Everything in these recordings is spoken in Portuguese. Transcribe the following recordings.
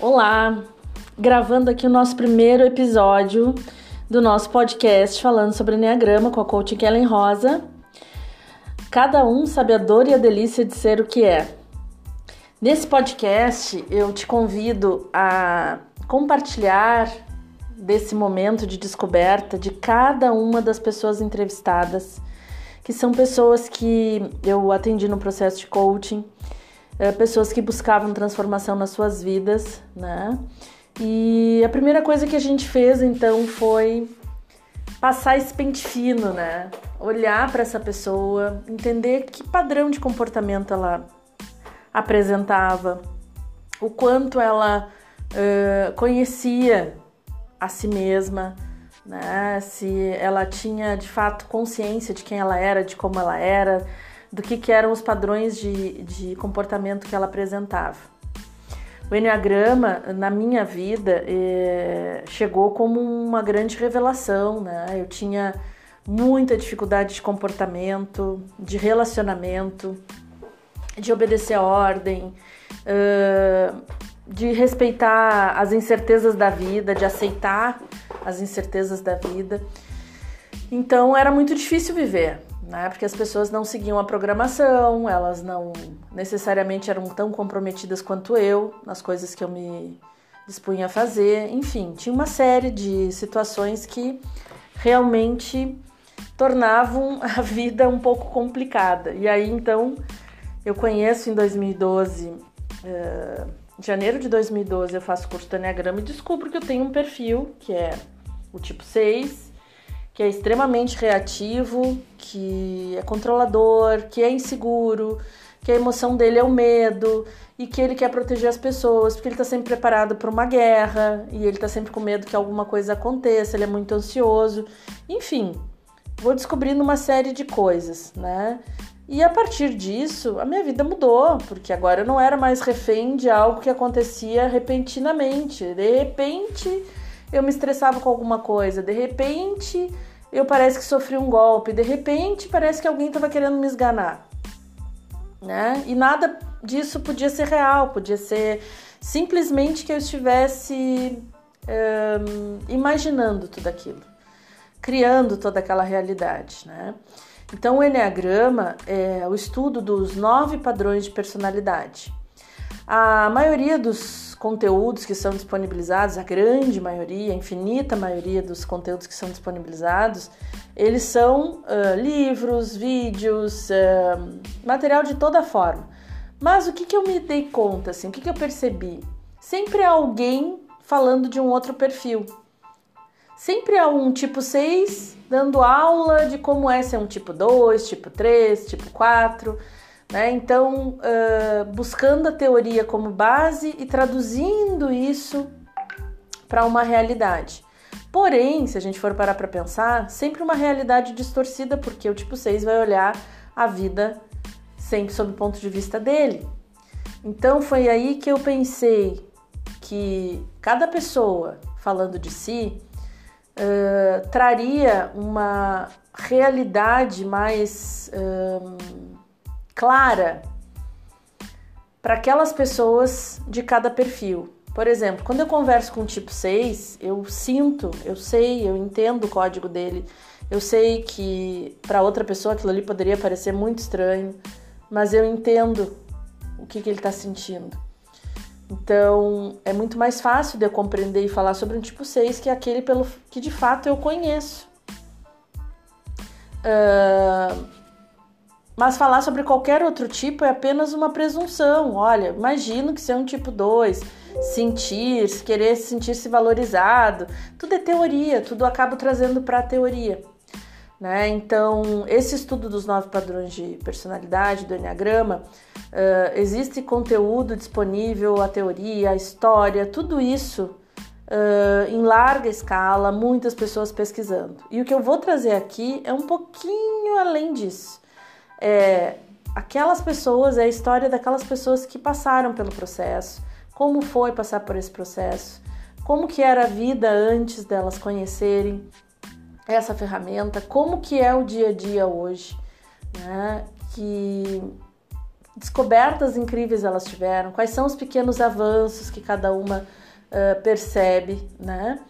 Olá, gravando aqui o nosso primeiro episódio do nosso podcast falando sobre Enneagrama com a coach Kellen Rosa. Cada um sabe a dor e a delícia de ser o que é. Nesse podcast eu te convido a compartilhar desse momento de descoberta de cada uma das pessoas entrevistadas, que são pessoas que eu atendi no processo de coaching é, pessoas que buscavam transformação nas suas vidas, né? E a primeira coisa que a gente fez então foi passar esse pente fino, né? Olhar para essa pessoa, entender que padrão de comportamento ela apresentava, o quanto ela uh, conhecia a si mesma, né? Se ela tinha de fato consciência de quem ela era, de como ela era, do que, que eram os padrões de, de comportamento que ela apresentava. O Enneagrama, na minha vida, é, chegou como uma grande revelação, né? Eu tinha muita dificuldade de comportamento, de relacionamento, de obedecer a ordem, uh, de respeitar as incertezas da vida, de aceitar as incertezas da vida. Então era muito difícil viver né? Porque as pessoas não seguiam a programação, elas não necessariamente eram tão comprometidas quanto eu nas coisas que eu me dispunha a fazer. Enfim, tinha uma série de situações que realmente tornavam a vida um pouco complicada. E aí então eu conheço em 2012, uh, em janeiro de 2012, eu faço curso de Enneagrama e descubro que eu tenho um perfil que é o tipo 6 que é extremamente reativo, que é controlador, que é inseguro, que a emoção dele é o medo e que ele quer proteger as pessoas, porque ele está sempre preparado para uma guerra e ele está sempre com medo que alguma coisa aconteça, ele é muito ansioso. Enfim, vou descobrindo uma série de coisas, né? E a partir disso, a minha vida mudou, porque agora eu não era mais refém de algo que acontecia repentinamente. De repente, eu me estressava com alguma coisa, de repente eu parece que sofri um golpe, de repente parece que alguém estava querendo me esganar, né? E nada disso podia ser real, podia ser simplesmente que eu estivesse um, imaginando tudo aquilo, criando toda aquela realidade, né? Então, o Enneagrama é o estudo dos nove padrões de personalidade. A maioria dos conteúdos que são disponibilizados, a grande maioria, a infinita maioria dos conteúdos que são disponibilizados, eles são uh, livros, vídeos, uh, material de toda forma. Mas o que, que eu me dei conta, assim, o que, que eu percebi? Sempre há alguém falando de um outro perfil. Sempre há um tipo 6 dando aula de como é ser um tipo 2, tipo 3, tipo 4 né? Então, uh, buscando a teoria como base e traduzindo isso para uma realidade. Porém, se a gente for parar para pensar, sempre uma realidade distorcida, porque o tipo 6 vai olhar a vida sempre sob o ponto de vista dele. Então, foi aí que eu pensei que cada pessoa falando de si uh, traria uma realidade mais. Clara para aquelas pessoas de cada perfil. Por exemplo, quando eu converso com o tipo 6, eu sinto, eu sei, eu entendo o código dele. Eu sei que para outra pessoa aquilo ali poderia parecer muito estranho, mas eu entendo o que, que ele está sentindo. Então, é muito mais fácil de eu compreender e falar sobre um tipo 6 que aquele pelo que de fato eu conheço. Uh, mas falar sobre qualquer outro tipo é apenas uma presunção. Olha, imagino que ser um tipo 2, sentir, querer sentir-se valorizado, tudo é teoria, tudo acaba trazendo para a teoria. Né? Então, esse estudo dos nove padrões de personalidade do Enneagrama, uh, existe conteúdo disponível, a teoria, a história, tudo isso uh, em larga escala, muitas pessoas pesquisando. E o que eu vou trazer aqui é um pouquinho além disso é, aquelas pessoas, é a história daquelas pessoas que passaram pelo processo, como foi passar por esse processo, como que era a vida antes delas conhecerem essa ferramenta, como que é o dia a dia hoje, né? Que descobertas incríveis elas tiveram, quais são os pequenos avanços que cada uma uh, percebe, né?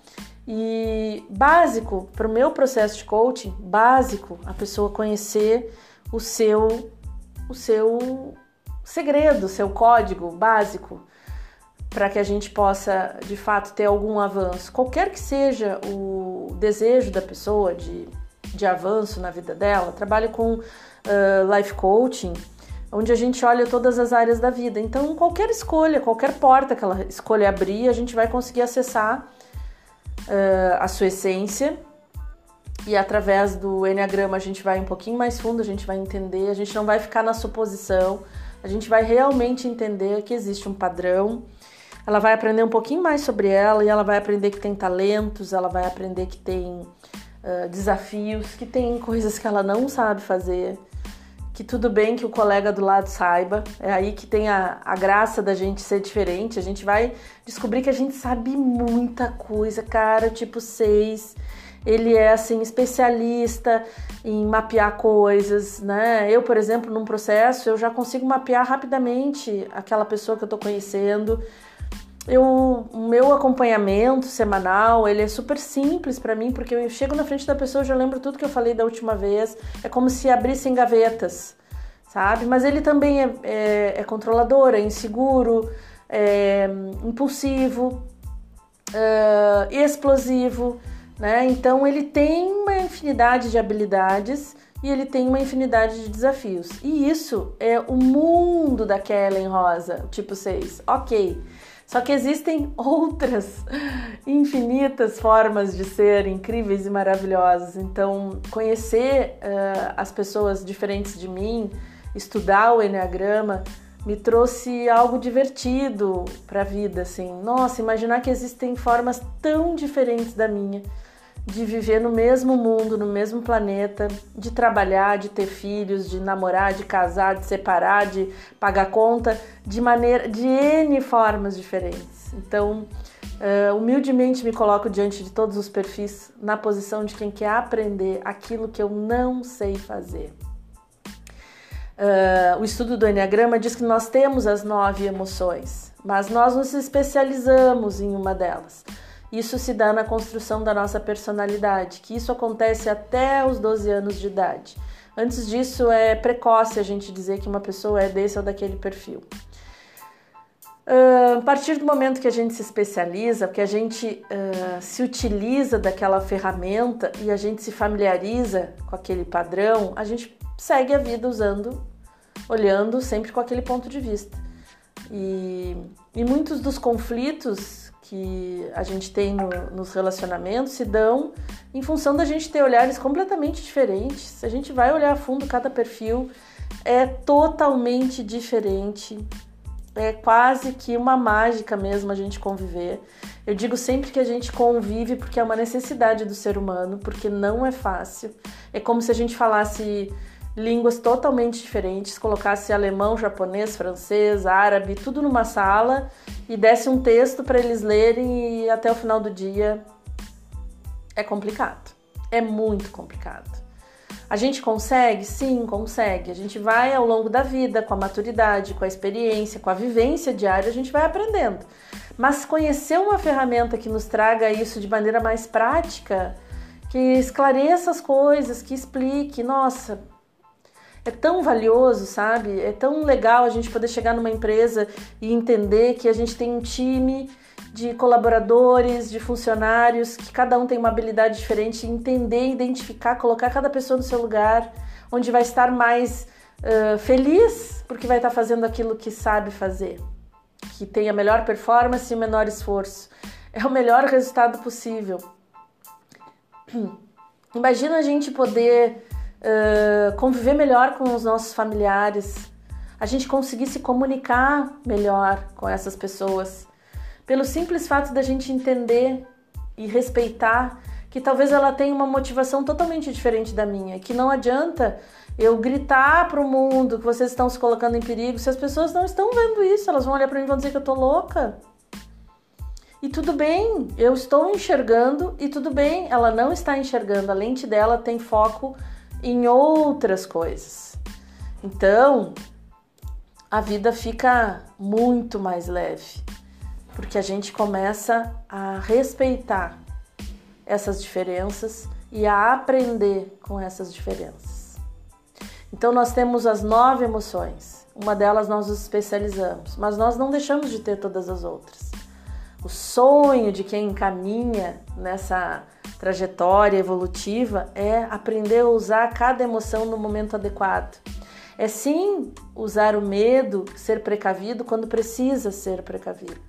E básico para o meu processo de coaching, básico a pessoa conhecer o seu o seu segredo, o seu código básico para que a gente possa de fato ter algum avanço, qualquer que seja o desejo da pessoa de, de avanço na vida dela. Trabalho com uh, life coaching, onde a gente olha todas as áreas da vida. Então, qualquer escolha, qualquer porta que ela escolha abrir, a gente vai conseguir acessar uh, a sua essência. E através do Enneagrama a gente vai um pouquinho mais fundo, a gente vai entender, a gente não vai ficar na suposição, a gente vai realmente entender que existe um padrão. Ela vai aprender um pouquinho mais sobre ela e ela vai aprender que tem talentos, ela vai aprender que tem uh, desafios, que tem coisas que ela não sabe fazer, que tudo bem que o colega do lado saiba. É aí que tem a, a graça da gente ser diferente. A gente vai descobrir que a gente sabe muita coisa, cara, tipo seis. Ele é assim especialista em mapear coisas, né? Eu, por exemplo, num processo, eu já consigo mapear rapidamente aquela pessoa que eu tô conhecendo. Eu, o meu acompanhamento semanal, ele é super simples para mim, porque eu chego na frente da pessoa, já lembro tudo que eu falei da última vez. É como se abrissem gavetas, sabe? Mas ele também é, é, é controlador, é inseguro, é impulsivo, é, explosivo, né? Então ele tem uma infinidade de habilidades e ele tem uma infinidade de desafios. E isso é o mundo da Kellen Rosa, tipo 6. Ok. Só que existem outras infinitas formas de ser incríveis e maravilhosas. Então, conhecer uh, as pessoas diferentes de mim, estudar o Enneagrama, me trouxe algo divertido para a vida. Assim, nossa, imaginar que existem formas tão diferentes da minha de viver no mesmo mundo, no mesmo planeta, de trabalhar, de ter filhos, de namorar, de casar, de separar, de pagar conta, de maneira, de N formas diferentes. Então, uh, humildemente me coloco diante de todos os perfis na posição de quem quer aprender aquilo que eu não sei fazer. Uh, o estudo do Enneagrama diz que nós temos as nove emoções, mas nós nos especializamos em uma delas. Isso se dá na construção da nossa personalidade, que isso acontece até os 12 anos de idade. Antes disso, é precoce a gente dizer que uma pessoa é desse ou daquele perfil. Uh, a partir do momento que a gente se especializa, que a gente uh, se utiliza daquela ferramenta e a gente se familiariza com aquele padrão, a gente segue a vida usando, olhando sempre com aquele ponto de vista. E, e muitos dos conflitos que a gente tem no, nos relacionamentos se dão em função da gente ter olhares completamente diferentes. Se a gente vai olhar a fundo cada perfil, é totalmente diferente. É quase que uma mágica mesmo a gente conviver. Eu digo sempre que a gente convive porque é uma necessidade do ser humano, porque não é fácil. É como se a gente falasse línguas totalmente diferentes, colocasse alemão, japonês, francês, árabe, tudo numa sala e desse um texto para eles lerem e até o final do dia é complicado. É muito complicado. A gente consegue? Sim, consegue. A gente vai ao longo da vida, com a maturidade, com a experiência, com a vivência diária, a gente vai aprendendo. Mas conhecer uma ferramenta que nos traga isso de maneira mais prática, que esclareça as coisas, que explique, nossa, é tão valioso, sabe? É tão legal a gente poder chegar numa empresa e entender que a gente tem um time de colaboradores, de funcionários, que cada um tem uma habilidade diferente, entender, identificar, colocar cada pessoa no seu lugar, onde vai estar mais uh, feliz porque vai estar fazendo aquilo que sabe fazer, que tem a melhor performance e o menor esforço. É o melhor resultado possível. Imagina a gente poder conviver melhor com os nossos familiares, a gente conseguir se comunicar melhor com essas pessoas, pelo simples fato da gente entender e respeitar que talvez ela tenha uma motivação totalmente diferente da minha, que não adianta eu gritar para o mundo que vocês estão se colocando em perigo se as pessoas não estão vendo isso, elas vão olhar para mim e vão dizer que eu tô louca. E tudo bem, eu estou enxergando e tudo bem, ela não está enxergando, a lente dela tem foco em outras coisas. Então, a vida fica muito mais leve, porque a gente começa a respeitar essas diferenças e a aprender com essas diferenças. Então, nós temos as nove emoções, uma delas nós nos especializamos, mas nós não deixamos de ter todas as outras. O sonho de quem caminha nessa trajetória evolutiva é aprender a usar cada emoção no momento adequado. É sim usar o medo, ser precavido quando precisa ser precavido.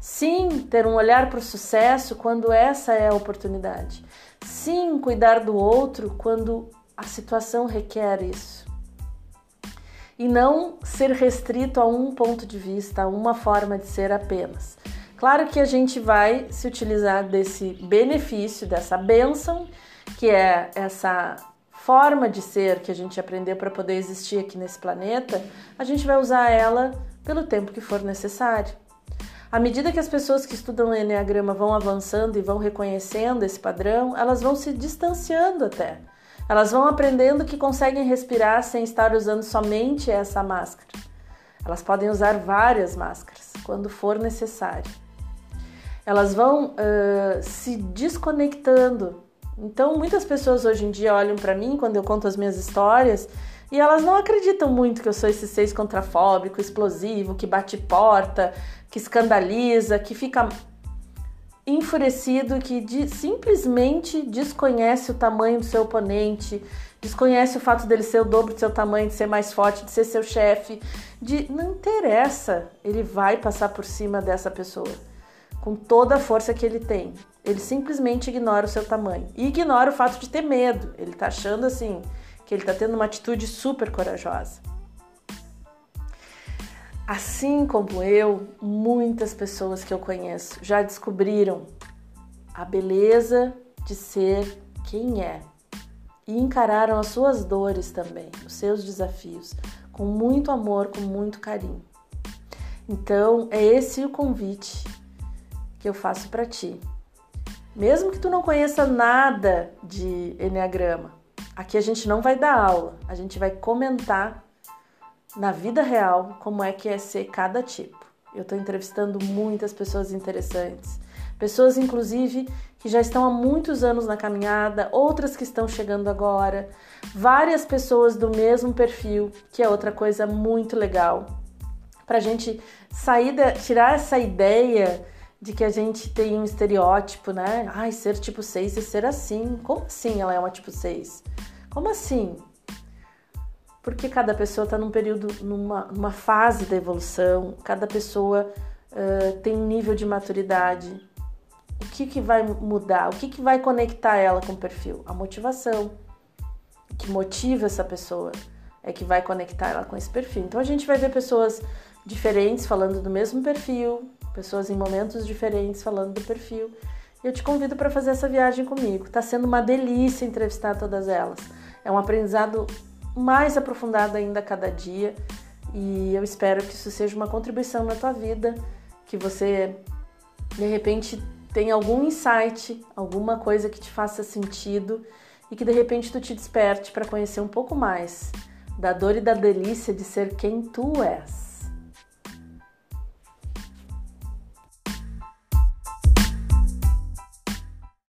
Sim, ter um olhar para o sucesso quando essa é a oportunidade. Sim, cuidar do outro quando a situação requer isso. E não ser restrito a um ponto de vista, a uma forma de ser apenas. Claro que a gente vai se utilizar desse benefício, dessa bênção, que é essa forma de ser que a gente aprendeu para poder existir aqui nesse planeta, a gente vai usar ela pelo tempo que for necessário. À medida que as pessoas que estudam o Enneagrama vão avançando e vão reconhecendo esse padrão, elas vão se distanciando até. Elas vão aprendendo que conseguem respirar sem estar usando somente essa máscara. Elas podem usar várias máscaras quando for necessário elas vão uh, se desconectando. Então, muitas pessoas hoje em dia olham para mim quando eu conto as minhas histórias e elas não acreditam muito que eu sou esse seis contrafóbico, explosivo, que bate porta, que escandaliza, que fica enfurecido, que de, simplesmente desconhece o tamanho do seu oponente, desconhece o fato dele ser o dobro do seu tamanho, de ser mais forte, de ser seu chefe, de não interessa, ele vai passar por cima dessa pessoa com toda a força que ele tem. Ele simplesmente ignora o seu tamanho e ignora o fato de ter medo. Ele tá achando assim que ele tá tendo uma atitude super corajosa. Assim como eu, muitas pessoas que eu conheço já descobriram a beleza de ser quem é e encararam as suas dores também, os seus desafios, com muito amor, com muito carinho. Então, é esse o convite que eu faço para ti. Mesmo que tu não conheça nada de Enneagrama, aqui a gente não vai dar aula, a gente vai comentar na vida real como é que é ser cada tipo. Eu estou entrevistando muitas pessoas interessantes, pessoas inclusive que já estão há muitos anos na caminhada, outras que estão chegando agora, várias pessoas do mesmo perfil, que é outra coisa muito legal, para a gente sair, da, tirar essa ideia de que a gente tem um estereótipo, né? Ai, ser tipo 6 e ser assim. Como assim ela é uma tipo 6? Como assim? Porque cada pessoa está num período, numa, numa, fase da evolução, cada pessoa uh, tem um nível de maturidade. O que, que vai mudar? O que, que vai conectar ela com o perfil? A motivação. O que motiva essa pessoa é que vai conectar ela com esse perfil. Então a gente vai ver pessoas diferentes falando do mesmo perfil, pessoas em momentos diferentes falando do perfil. Eu te convido para fazer essa viagem comigo. Está sendo uma delícia entrevistar todas elas. É um aprendizado mais aprofundado ainda a cada dia e eu espero que isso seja uma contribuição na tua vida, que você de repente tenha algum insight, alguma coisa que te faça sentido e que de repente tu te desperte para conhecer um pouco mais da dor e da delícia de ser quem tu és.